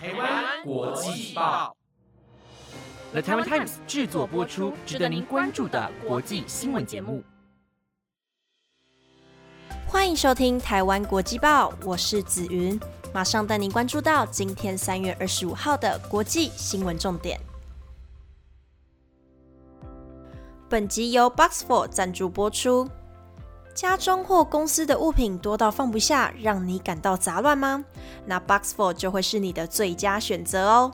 台湾国际报，The Taiwan Times 制作播出，值得您关注的国际新闻节目。欢迎收听台湾国际报，我是子云，马上带您关注到今天三月二十五号的国际新闻重点。本集由 Box Four 赞助播出。家中或公司的物品多到放不下，让你感到杂乱吗？那 Boxful 就会是你的最佳选择哦。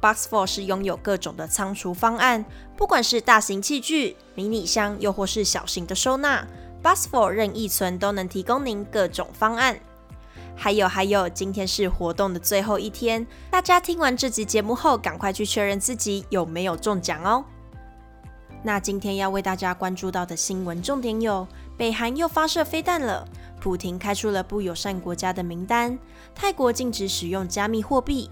Boxful 是拥有各种的仓储方案，不管是大型器具、迷你箱，又或是小型的收纳，Box4 任意存都能提供您各种方案。还有还有，今天是活动的最后一天，大家听完这集节目后，赶快去确认自己有没有中奖哦。那今天要为大家关注到的新闻重点有。北韩又发射飞弹了，普廷开出了不友善国家的名单，泰国禁止使用加密货币，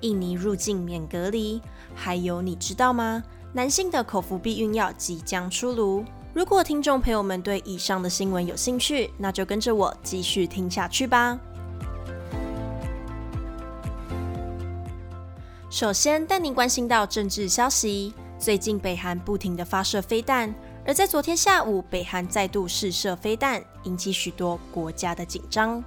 印尼入境免隔离，还有你知道吗？男性的口服避孕药即将出炉。如果听众朋友们对以上的新闻有兴趣，那就跟着我继续听下去吧。首先带您关心到政治消息，最近北韩不停的发射飞弹。而在昨天下午，北韩再度试射飞弹，引起许多国家的紧张。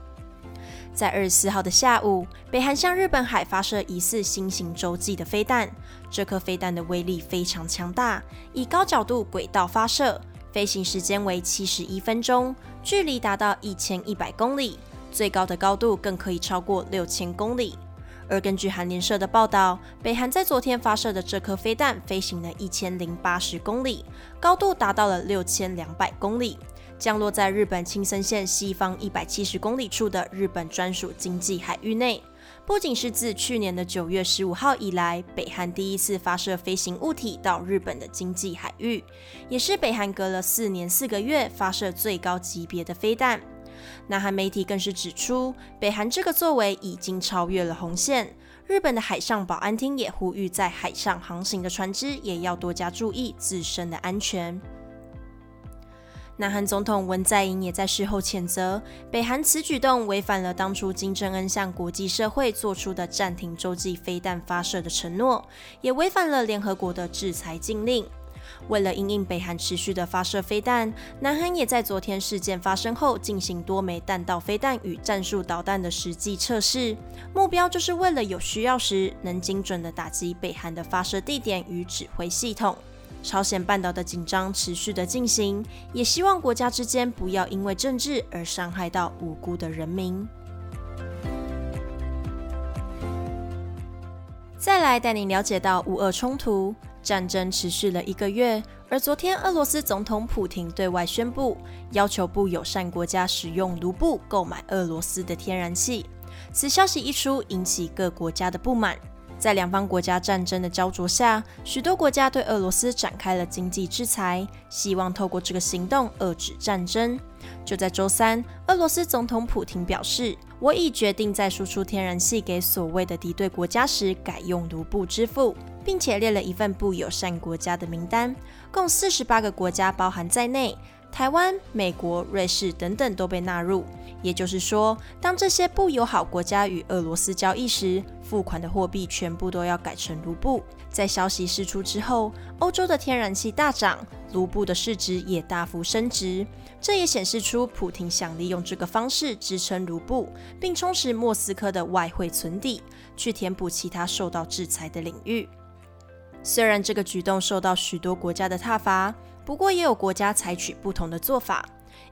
在二十四号的下午，北韩向日本海发射疑似新型洲际的飞弹。这颗飞弹的威力非常强大，以高角度轨道发射，飞行时间为七十一分钟，距离达到一千一百公里，最高的高度更可以超过六千公里。而根据韩联社的报道，北韩在昨天发射的这颗飞弹飞行了一千零八十公里，高度达到了六千两百公里，降落在日本青森县西方一百七十公里处的日本专属经济海域内。不仅是自去年的九月十五号以来，北韩第一次发射飞行物体到日本的经济海域，也是北韩隔了四年四个月发射最高级别的飞弹。南韩媒体更是指出，北韩这个作为已经超越了红线。日本的海上保安厅也呼吁，在海上航行的船只也要多加注意自身的安全。南韩总统文在寅也在事后谴责北韩此举动违反了当初金正恩向国际社会做出的暂停洲际飞弹发射的承诺，也违反了联合国的制裁禁令。为了应应北韩持续的发射飞弹，南韩也在昨天事件发生后进行多枚弹道飞弹与战术导弹的实际测试，目标就是为了有需要时能精准的打击北韩的发射地点与指挥系统。朝鲜半岛的紧张持续的进行，也希望国家之间不要因为政治而伤害到无辜的人民。再来带您了解到乌俄冲突。战争持续了一个月，而昨天俄罗斯总统普京对外宣布，要求不友善国家使用卢布购买俄罗斯的天然气。此消息一出，引起各国家的不满。在两方国家战争的焦灼下，许多国家对俄罗斯展开了经济制裁，希望透过这个行动遏制战争。就在周三，俄罗斯总统普京表示：“我已决定在输出天然气给所谓的敌对国家时，改用卢布支付。”并且列了一份不友善国家的名单，共四十八个国家包含在内，台湾、美国、瑞士等等都被纳入。也就是说，当这些不友好国家与俄罗斯交易时，付款的货币全部都要改成卢布。在消息释出之后，欧洲的天然气大涨，卢布的市值也大幅升值。这也显示出普廷想利用这个方式支撑卢布，并充实莫斯科的外汇存底，去填补其他受到制裁的领域。虽然这个举动受到许多国家的挞伐，不过也有国家采取不同的做法。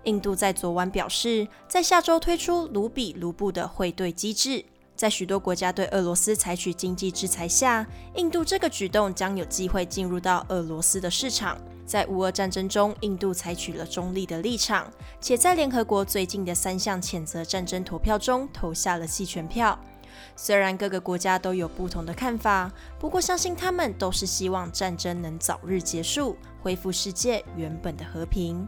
印度在昨晚表示，在下周推出卢比卢布的汇兑机制。在许多国家对俄罗斯采取经济制裁下，印度这个举动将有机会进入到俄罗斯的市场。在乌俄战争中，印度采取了中立的立场，且在联合国最近的三项谴责战争投票中投下了弃权票。虽然各个国家都有不同的看法，不过相信他们都是希望战争能早日结束，恢复世界原本的和平。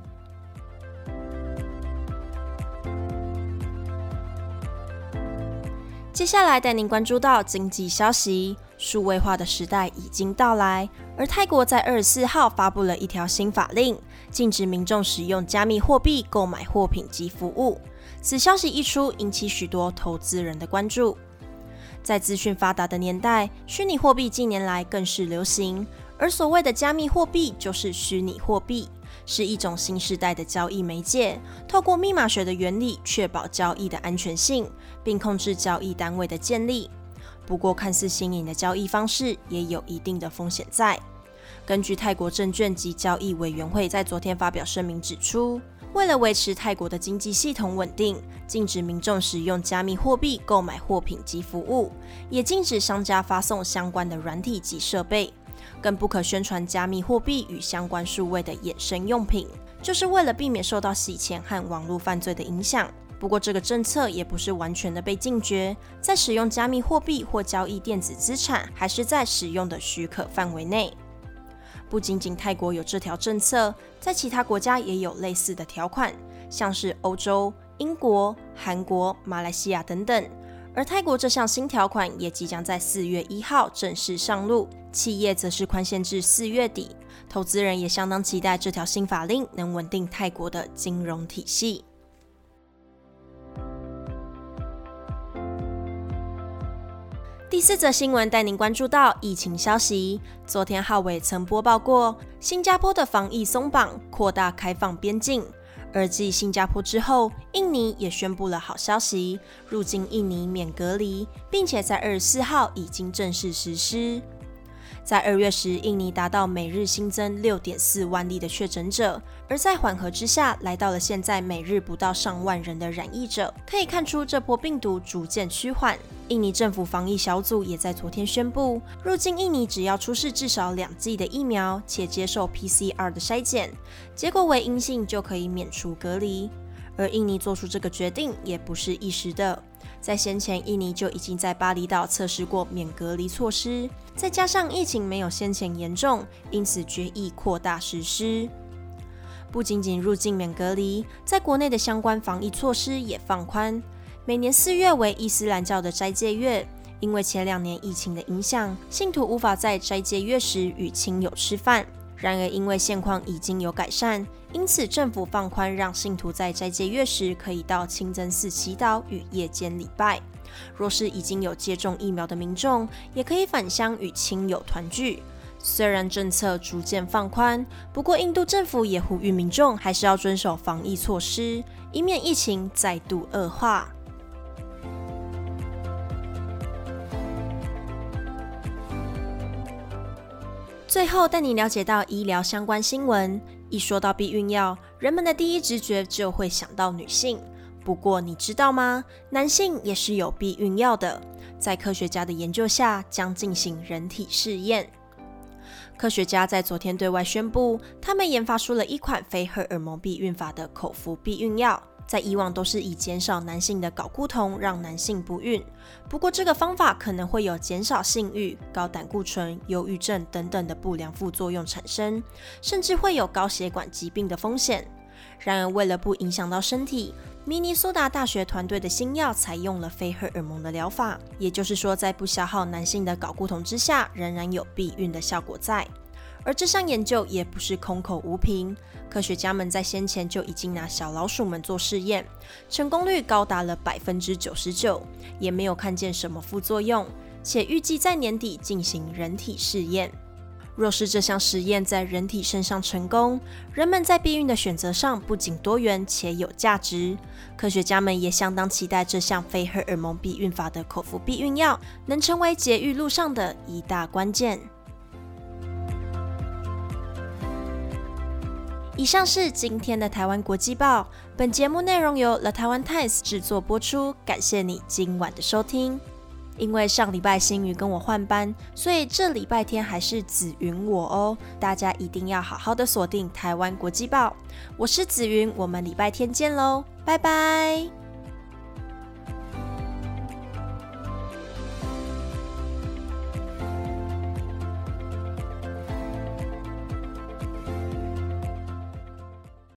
接下来带您关注到经济消息，数位化的时代已经到来，而泰国在二十四号发布了一条新法令，禁止民众使用加密货币购买货品及服务。此消息一出，引起许多投资人的关注。在资讯发达的年代，虚拟货币近年来更是流行。而所谓的加密货币就是虚拟货币，是一种新时代的交易媒介，透过密码学的原理，确保交易的安全性，并控制交易单位的建立。不过，看似新颖的交易方式，也有一定的风险在。根据泰国证券及交易委员会在昨天发表声明指出，为了维持泰国的经济系统稳定，禁止民众使用加密货币购买货品及服务，也禁止商家发送相关的软体及设备，更不可宣传加密货币与相关数位的衍生用品，就是为了避免受到洗钱和网络犯罪的影响。不过，这个政策也不是完全的被禁绝，在使用加密货币或交易电子资产，还是在使用的许可范围内。不仅仅泰国有这条政策，在其他国家也有类似的条款，像是欧洲、英国、韩国、马来西亚等等。而泰国这项新条款也即将在四月一号正式上路，企业则是宽限至四月底。投资人也相当期待这条新法令能稳定泰国的金融体系。第四则新闻带您关注到疫情消息。昨天浩伟曾播报过，新加坡的防疫松绑，扩大开放边境。而继新加坡之后，印尼也宣布了好消息，入境印尼免隔离，并且在二十四号已经正式实施。在二月时，印尼达到每日新增六点四万例的确诊者，而在缓和之下，来到了现在每日不到上万人的染疫者。可以看出，这波病毒逐渐趋缓。印尼政府防疫小组也在昨天宣布，入境印尼只要出示至少两剂的疫苗，且接受 PCR 的筛检，结果为阴性就可以免除隔离。而印尼做出这个决定也不是一时的。在先前，印尼就已经在巴厘岛测试过免隔离措施，再加上疫情没有先前严重，因此决议扩大实施。不仅仅入境免隔离，在国内的相关防疫措施也放宽。每年四月为伊斯兰教的斋戒月，因为前两年疫情的影响，信徒无法在斋戒月时与亲友吃饭。然而，因为现况已经有改善，因此政府放宽，让信徒在斋戒月时可以到清真寺祈祷与夜间礼拜。若是已经有接种疫苗的民众，也可以返乡与亲友团聚。虽然政策逐渐放宽，不过印度政府也呼吁民众还是要遵守防疫措施，以免疫情再度恶化。最后带你了解到医疗相关新闻。一说到避孕药，人们的第一直觉就会想到女性。不过你知道吗？男性也是有避孕药的。在科学家的研究下，将进行人体试验。科学家在昨天对外宣布，他们研发出了一款非荷尔蒙避孕法的口服避孕药。在以往都是以减少男性的睾固酮让男性不孕，不过这个方法可能会有减少性欲、高胆固醇、忧郁症等等的不良副作用产生，甚至会有高血管疾病的风险。然而，为了不影响到身体，明尼苏达大学团队的新药采用了非荷尔蒙的疗法，也就是说，在不消耗男性的睾固酮之下，仍然有避孕的效果在。而这项研究也不是空口无凭，科学家们在先前就已经拿小老鼠们做试验，成功率高达了百分之九十九，也没有看见什么副作用，且预计在年底进行人体试验。若是这项实验在人体身上成功，人们在避孕的选择上不仅多元且有价值。科学家们也相当期待这项非荷尔蒙避孕法的口服避孕药能成为节育路上的一大关键。以上是今天的台湾国际报。本节目内容由 The Taiwan Times 制作播出，感谢你今晚的收听。因为上礼拜新宇跟我换班，所以这礼拜天还是紫云我哦。大家一定要好好的锁定台湾国际报。我是紫云，我们礼拜天见喽，拜拜。